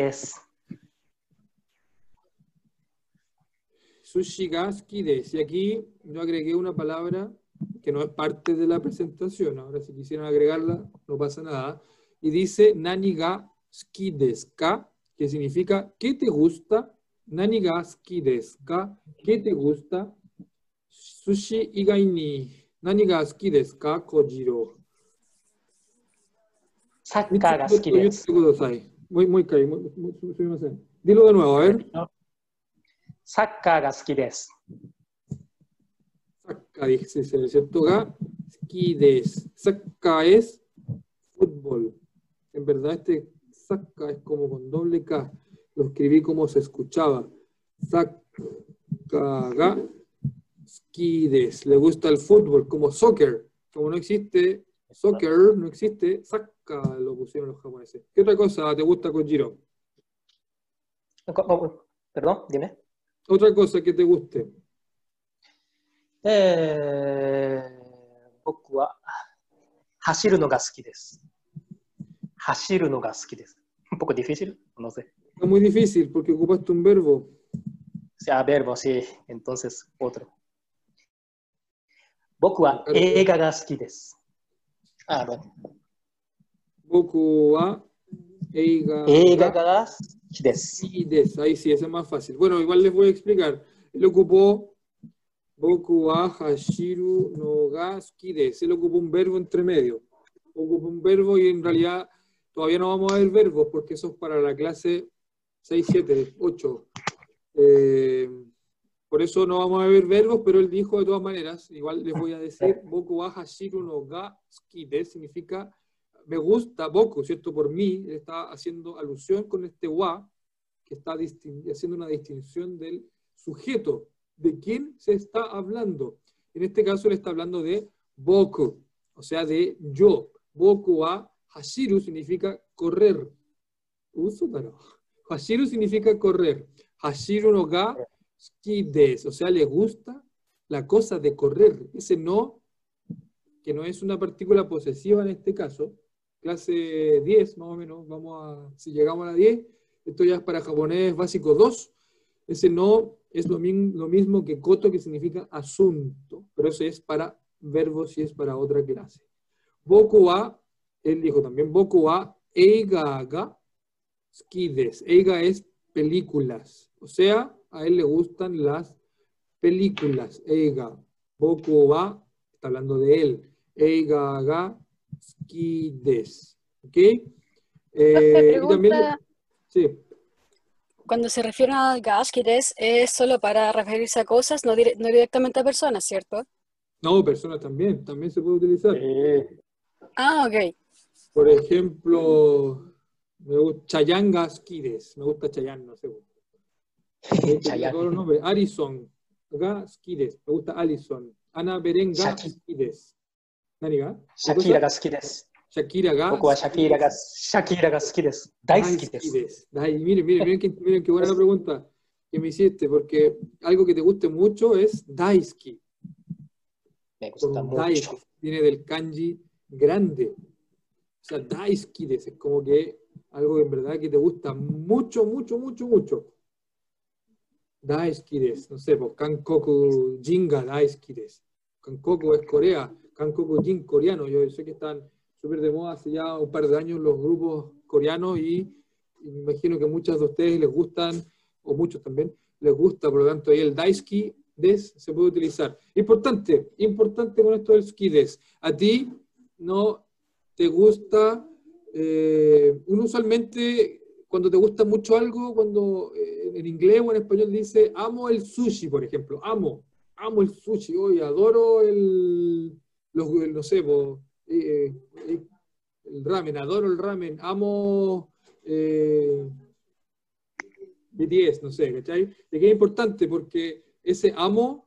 Sushi ga tsuki. Y aquí yo agregué una palabra que no es parte de la presentación. Ahora si quisieran agregarla, no pasa nada. Y dice nani ga tsuki ka? que significa ¿qué te gusta? ¿Qué te gusta? Sushi igai ni nani? Kojiro. Dilo de nuevo, a ver. Saca ga suki desu. Dice, se aceptó ga suki desu. Es fútbol. En verdad, este es como con doble K. Lo escribí como se escuchaba. Sacaga. Skides. Le gusta el fútbol, como soccer. Como no existe soccer, no existe, saca lo pusieron los japoneses. ¿Qué otra cosa te gusta Kojiro? Perdón, dime. Otra cosa que te guste. Eh, Hashiru no ga suki. Hashiru no ga suki un poco difícil, no sé. Es muy difícil porque ocupaste un verbo. O sea, verbo, sí. Entonces, otro. Boku wa eiga ga suki desu. Ah, bueno. Boku wa eiga, eiga ga suki desu. desu. Ahí sí, ese es más fácil. Bueno, igual les voy a explicar. Él ocupó Boku wa hashiru no ga suki desu. Él ocupó un verbo entre medio. Ocupó un verbo y en realidad todavía no vamos a ver verbos porque eso es para la clase 6, 7, 8. Eh, por eso no vamos a ver verbos, pero él dijo de todas maneras, igual les voy a decir, Boku wa hashiru no ga skides significa me gusta Boku, ¿cierto? Por mí, él está haciendo alusión con este wa, que está haciendo una distinción del sujeto, de quién se está hablando. En este caso, él está hablando de Boku, o sea, de yo. Boku wa hashiru significa correr. Uso, pero. Hashiru significa correr. Hashiru no ga skides, o sea, le gusta la cosa de correr. Ese no, que no es una partícula posesiva en este caso, clase 10 más o menos, vamos a, si llegamos a la 10, esto ya es para japonés básico 2, ese no es lo, mismo que koto, que significa asunto, pero eso es para verbos y es para otra clase. Boku wa, él dijo también, boku wa eiga ga skides. Eiga es películas, o sea, a él le gustan las películas. Eiga, boku wa, está hablando de él. Eiga ga skides. ¿Ok? Eh, y también, sí, Cuando se refiere a gas, es, es solo para referirse a cosas, no, dire- no directamente a personas, ¿cierto? no, personas también, también se puede utilizar. Ah, ok. Por ejemplo, me gusta Chayangas Skides, me gusta Chayanne, no sé. Chayanne. Alison Ga me gusta Alison. Ana Beren Ga Skides. ¿Nani ga? Shakira Gaskides. Shakira ga. Poco a Shakira ga Shakira Miren, miren, miren, que, miren qué buena la pregunta que me hiciste, porque algo que te guste mucho es Daisuki. Me gusta mucho. Daisuki. Viene del kanji grande. O sea, daisuki es como que algo que en verdad que te gusta mucho, mucho, mucho, mucho. Daisuki des, no sé, pues Kankoku Jinga daisuki des. Kankoku es Corea, Kankoku Jin coreano. Yo sé que están súper de moda hace ya un par de años los grupos coreanos y me imagino que muchas de ustedes les gustan, o muchos también, les gusta, por lo tanto ahí el daisuki des se puede utilizar. Importante, importante con esto del ski des. A ti no te gusta, eh, uno usualmente cuando te gusta mucho algo, cuando eh, en inglés o en español dice amo el sushi, por ejemplo, amo, amo el sushi, hoy adoro el, los, no sé, eh, el ramen, adoro el ramen, amo BTS, no sé, ¿cachai? ¿De qué es importante? Porque ese amo,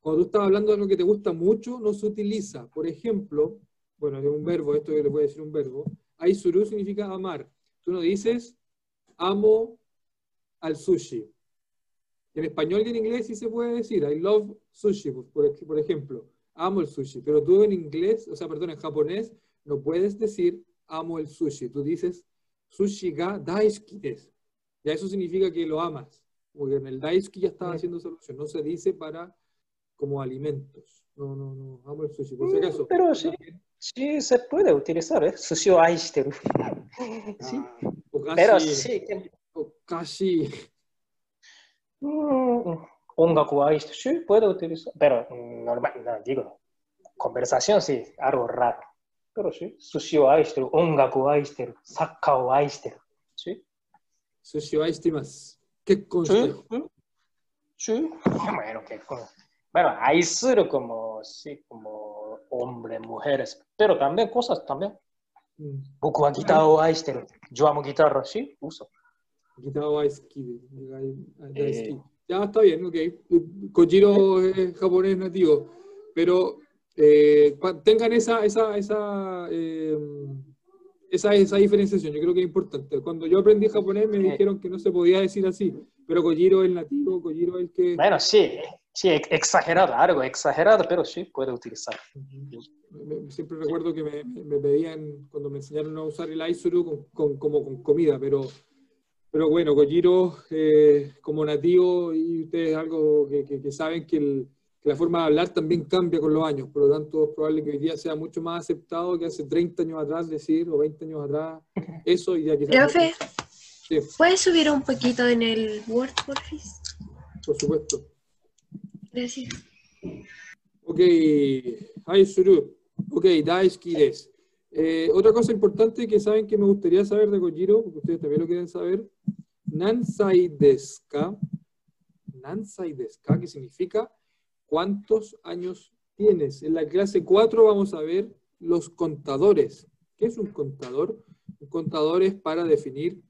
cuando tú estás hablando de algo que te gusta mucho, no se utiliza. Por ejemplo, bueno, es un verbo, esto yo le voy a decir un verbo, aisuru significa amar. Tú no dices amo al sushi. En español y en inglés sí se puede decir I love sushi, por, ejemplo. Amo el sushi. Pero tú en inglés, o sea, perdón, en japonés, no puedes decir amo el sushi. Tú dices sushi ga daisuki desu. Ya eso significa que lo amas. Porque en el daisuki ya estaba haciendo solución. No se dice para como alimentos. No, no, no. Amo el sushi. Por si acaso. Pero sí, Sí, se puede utilizar, ¿eh? Sucio aishiteru. sí. Ah, pero sí. Okashi. Mm, ongaku aishiteru. Sí, puede utilizar. Pero normal, no, digo, conversación sí, algo raro. Pero sí, sucio aishiteru, ongaku aishiteru, sakka o aishiteru. Sí. Sucio aishiteru. ¿Qué conste? Sí. Bueno, qué. Bueno, aishiteru como, sí, como hombres, mujeres, pero también cosas también. Boku ha quitado Einstein. Yo amo guitarra, sí, uso. Quitado eh. Ya está bien, ok. Kojiro es japonés nativo, pero eh, tengan esa, esa, esa eh, esa, esa diferenciación, yo creo que es importante. Cuando yo aprendí japonés me dijeron que no se podía decir así, pero Kojiro es nativo, Kojiro es el que... Bueno, sí, sí, ex- exagerado, algo exagerado, pero sí puede utilizar. Siempre recuerdo que me, me- me pedían, cuando me enseñaron a usar el Aizuru con, con- como con comida, pero, pero bueno, Kojiro eh, como nativo y ustedes algo que, que- que saben que, el- que la forma de hablar también cambia con los años, por lo tanto es probable que hoy día sea mucho más aceptado que hace 30 años atrás decir, o 20 años atrás, eso y ya quizás... Profe, Sí, ¿puedes subir un poquito en el Word, porfis? por supuesto. Gracias. Ok, Aizuru. Ok, Daisuki desu. Eh, otra cosa importante que saben que me gustaría saber de Kojiro, porque ustedes también lo quieren saber, Nansai desu ka? Nansai desu ka, que significa cuántos años tienes. En la clase 4 vamos a ver los contadores. ¿Qué es un contador? Un contador es para definir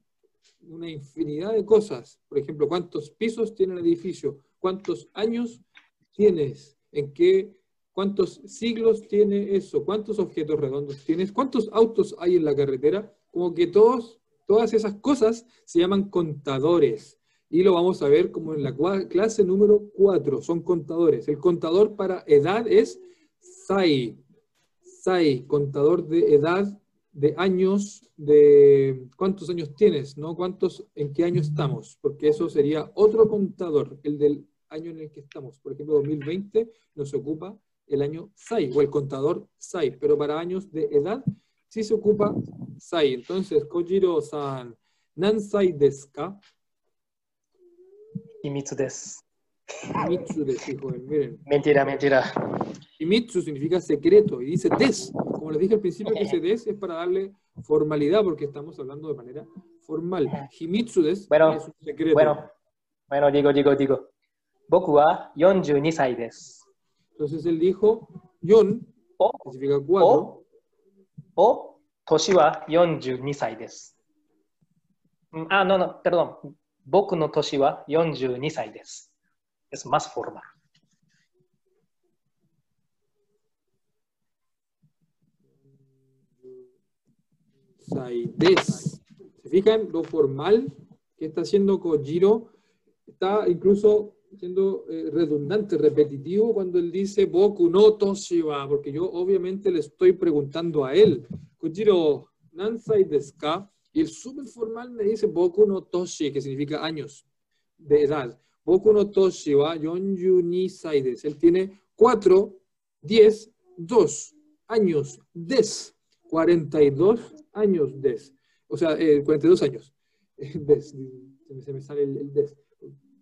una infinidad de cosas. Por ejemplo, cuántos pisos tiene el edificio, cuántos años tienes, en qué, cuántos siglos tiene eso, cuántos objetos redondos tienes, cuántos autos hay en la carretera, como que todos, todas esas cosas se llaman contadores. Y lo vamos a ver como en la clase número 4, son contadores. El contador para edad es SAI. SAI, contador de edad, de años, de cuántos años tienes, ¿no? ¿Cuántos, en qué año estamos? Porque eso sería otro contador, el del año en el que estamos. Por ejemplo, 2020 nos ocupa el año SAI o el contador SAI, pero para años de edad sí se ocupa SAI. Entonces, Kojiro-san, Nansai desu Imitsu des. Imitsu des, hijo miren. Mentira, mentira. Imitsu significa secreto y dice des. Como les dije al principio, que ese des es para darle formalidad porque estamos hablando de manera formal. Himitsu des bueno, es un secreto. Bueno, bueno, digo, digo, digo. Boku wa 42 sai des. Entonces él dijo, yon, o, significa cuatro. O, o toshi wa 42 sai des. Ah, no, no, perdón. 僕の年は42歳です。Es más formal. Saides. ¿Se fijan lo formal que está haciendo Kojiro? Está incluso siendo eh, redundante, repetitivo cuando él dice Boku no Toshiba, porque yo obviamente le estoy preguntando a él. Kojiro, Nansai desu ka? Y el súper formal me dice Boku no Toshi, que significa años de edad. Boku no Toshi wa 42 sai desu. Él tiene 4, 10, 2 años des. 42 años des. O sea, eh, 42 años. des. Se me, sale el, el des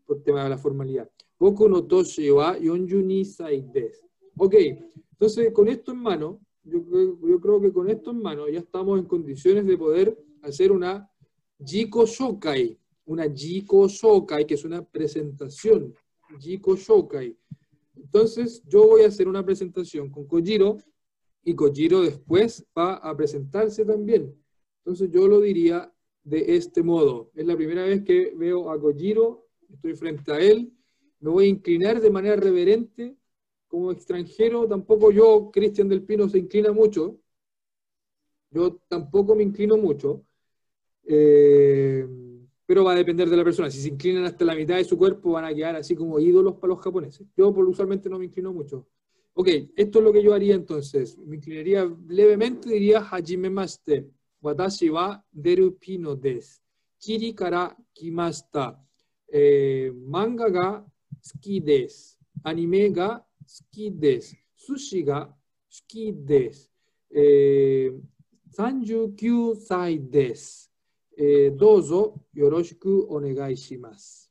por tema de la formalidad. Boku no Toshi wa 42 sai des. Ok, entonces con esto en mano, yo, yo creo que con esto en mano ya estamos en condiciones de poder hacer una Jiko Shokai. Una Jiko Shokai, que es una presentación. Jiko Shokai. Entonces, yo voy a hacer una presentación con Kojiro y Kojiro después va a presentarse también. Entonces, yo lo diría de este modo. Es la primera vez que veo a Kojiro, estoy frente a él, me voy a inclinar de manera reverente como extranjero. Tampoco yo, Cristian del Pino, se inclina mucho. Yo tampoco me inclino mucho. Eh, pero va a depender de la persona. Si se inclinan hasta la mitad de su cuerpo, van a quedar así como ídolos para los japoneses. Yo por, usualmente no me inclino mucho. Ok, esto es lo que yo haría entonces. Me inclinaría levemente, diría Hajimemashite. Watashi wa deru pino desu. Chiri kara kimashita. Eh, manga ga suki desu. Anime ga suki desu. Sushi ga suki desu. Eh, 39歳です。 eh, dozo yoroshiku onegaishimasu.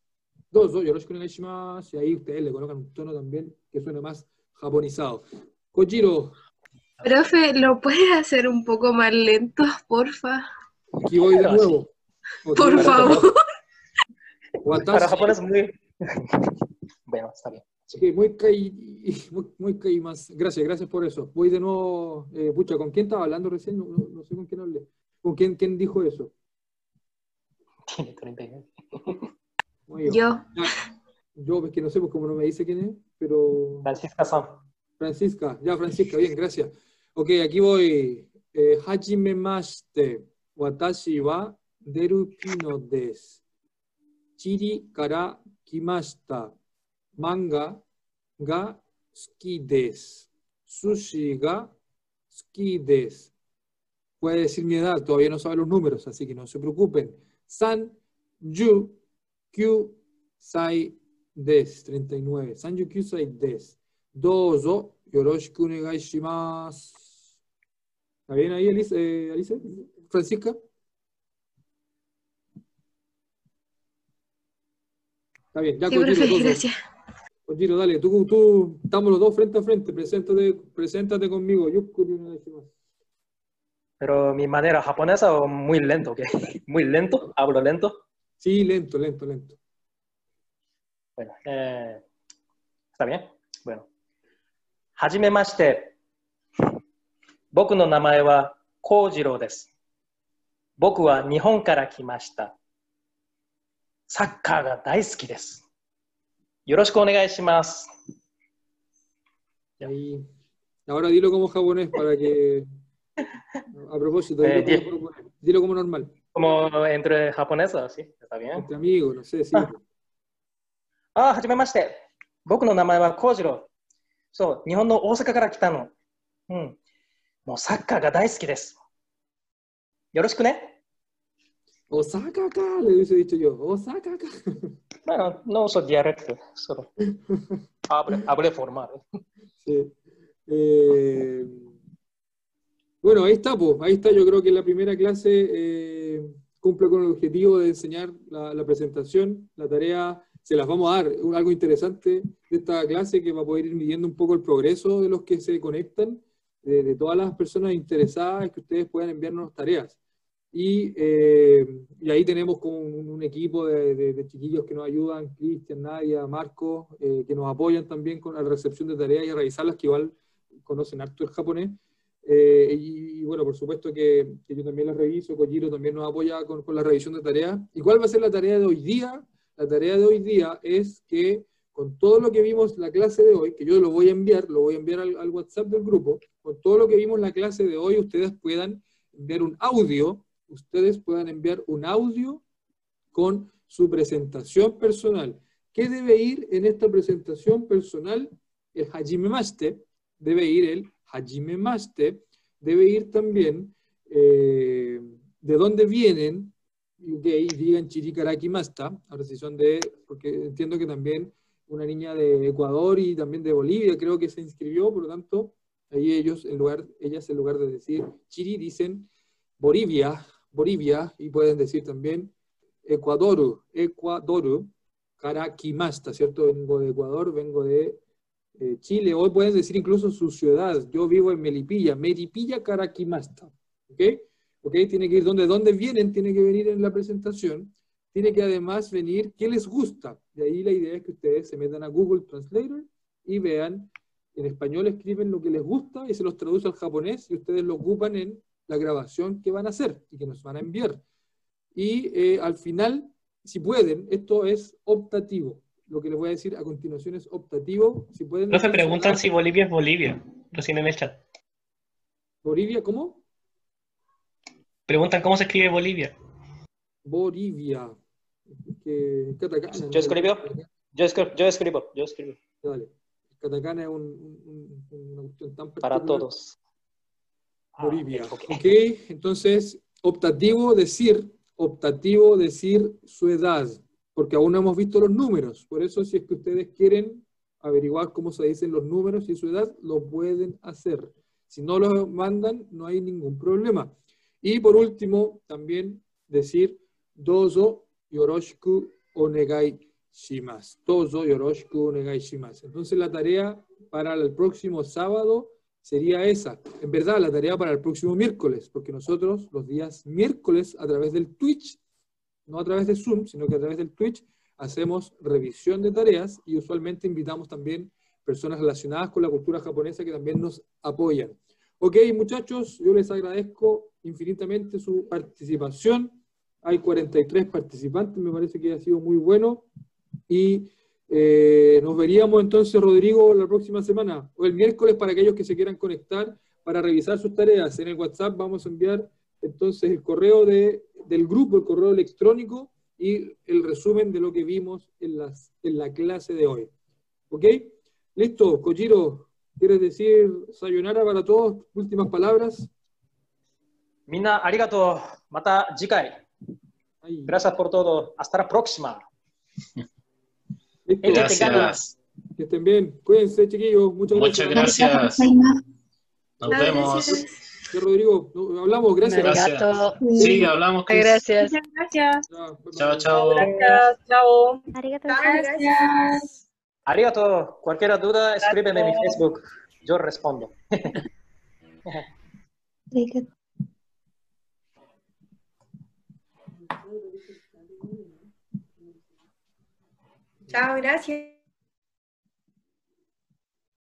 Dozo yoroshiku onegaishimasu. Y ahí ustedes le colocan un tono también que suena más japonizado. Kojiro. Profe, ¿lo puedes hacer un poco más lento, porfa? Aquí voy de nuevo. Por favor. Para Japón es muy... bueno, está bien. Sí, muy caí, muy, muy caí más. Gracias, gracias por eso. Voy de nuevo, eh, pucha, ¿con quién estaba hablando recién? No, no, no sé con quién hablé. ¿Con quién, quién dijo eso? Tiene 39. No, yo. Yo. Es que no sé, pues como no me dice quién es, pero... Francisca San. Francisca, ya Francisca, bien, gracias. Ok, aquí voy. Eh, hajimemashite. Watashi wa deru pino desu. Chiri kara kimashita. Manga ga suki desu. Sushi ga suki desu. Puede decir mi edad, todavía no sabe los números, así que no se preocupen. San Yu Kyu Sai Des. 39. San Yu Kyu Sai Des. Dozo Yoroshiku Negai Shimasu. ¿Está bien ahí, Alice? Eh, Alice? ¿Francisca? Está bien, ya sí, Kojiro, gracias. Kojiro, dale, tú, tú, estamos los dos frente a frente, preséntate, preséntate conmigo. Yo, pero mi manera japonesa muy lento, ¿ok? Muy lento, hablo lento. Sí, lento, lento, lento. Bueno, eh, ¿está bien? Bueno. Hajime. Boku no namae wa Kojiro desu. Boku wa Nihon kara kimashita. Sakka ga daisuki desu. Yoroshiku onegai shimasu. Ahora dilo como japonés para que A propósito, dilo, Eh, como, di- japonés. Dilo como normal. Como entre japonesa, ¿sí? ¿Está bien? Entre amigos, no sé, sí. ああ、はじめまして。僕の名前は幸次郎。そう、日本の大阪から来たの。うん。もうサッカーが大好きです。よろしくね。 Osaka acá, le hubiese dicho yo. Osaka acá. Bueno, no uso dialecto, solo hable, hable formal. Sí. Eh, bueno, ahí está, pues. Ahí está. Yo creo que la primera clase eh, cumple con el objetivo de enseñar la, presentación. La tarea se las vamos a dar. Algo interesante de esta clase que va a poder ir midiendo un poco el progreso de los que se conectan, de, todas las personas interesadas que ustedes puedan enviarnos tareas. Y, eh, ahí tenemos como un, equipo de chiquillos que nos ayudan, Cristian, Nadia, Marco, eh, que nos apoyan también con la recepción de tareas y a revisarlas, que igual conocen harto el japonés. Eh, y, bueno, por supuesto que, que yo también las reviso, Kojiro también nos apoya con, con la revisión de tareas. ¿Y cuál va a ser la tarea de hoy día? La tarea de hoy día es que con todo lo que vimos la clase de hoy, que yo lo voy a enviar, lo voy a enviar al, WhatsApp del grupo, con todo lo que vimos la clase de hoy, ustedes puedan enviar un audio, ustedes puedan enviar un audio con su presentación personal. ¿Qué debe ir en esta presentación personal? El hajimemashite, debe ir el hajimemashite, debe ir también eh, de dónde vienen, y que ahí digan Chirikaraki Masta, ahora si son de, porque entiendo que también una niña de Ecuador y también de Bolivia creo que se inscribió, por lo tanto, ahí ellos, en lugar, ellas en lugar de decir Chiri, dicen Bolivia, Bolivia, y pueden decir también Ecuador, Ecuador, Karakimasta, ¿cierto? Vengo de Ecuador, vengo de eh, Chile, o pueden decir incluso su ciudad, yo vivo en Melipilla, Melipilla, Karakimasta, ¿ok? ¿Ok? Tiene que ir donde, dónde vienen, tiene que venir en la presentación, tiene que además venir qué les gusta, de ahí la idea es que ustedes se metan a Google Translator y vean, en español escriben lo que les gusta y se los traduce al japonés y ustedes lo ocupan en la grabación que van a hacer y que nos van a enviar. Y eh, al final, si pueden, esto es optativo. Lo que les voy a decir a continuación es optativo. Si pueden Profe, mencionar- preguntan si Bolivia es Bolivia, recién en el chat. Bolivia, ¿cómo? Preguntan cómo se escribe Bolivia. Bolivia. Que katakana, ¿no? ¿Yo escribo? Yo escribo, yo escribo, yo escribo. Dale. Katakana es un, un- un- una cuestión tan Para todos. Ah, Bolivia. ok, ok. ok, entonces, optativo decir, optativo decir su edad, porque aún no hemos visto los números. Por eso, si es que ustedes quieren averiguar cómo se dicen los números y su edad, lo pueden hacer. Si no lo mandan, no hay ningún problema. Y por último, también decir dozo yoroshiku onegai shimasu. Dozo yoroshiku onegai shimasu. Entonces, la tarea para el próximo sábado sería esa. En verdad, la tarea para el próximo miércoles, porque nosotros los días miércoles a través del Twitch, no a través de Zoom, sino que a través del Twitch, hacemos revisión de tareas y usualmente invitamos también personas relacionadas con la cultura japonesa que también nos apoyan. Ok, muchachos, yo les agradezco infinitamente su participación. Hay 43 participantes, me parece que ha sido muy bueno. Y eh, nos veríamos entonces, Rodrigo, la próxima semana o el miércoles para aquellos que se quieran conectar para revisar sus tareas. En el WhatsApp vamos a enviar entonces el correo de, del grupo, el correo electrónico y el resumen de lo que vimos en, las, en la clase de hoy. ¿Ok? Listo, Kojiro, ¿quieres decir sayonara para todos? Últimas palabras. Mina, arigato. Mata jikai. Gracias por todo. Hasta la próxima. listo. Gracias. Que estén bien. Cuídense, chiquillos. Muchas Muchas gracias. gracias. Nos vemos. Rodrigo, no- hablamos. Gracias. Gracias. Sí, hablamos. Chris. Gracias. Muchas gracias. Chao, chao. Gracias, chao. Arigato. Gracias. Arigato. Cualquier duda, escríbeme en mi Facebook. Yo respondo. Chao, gracias.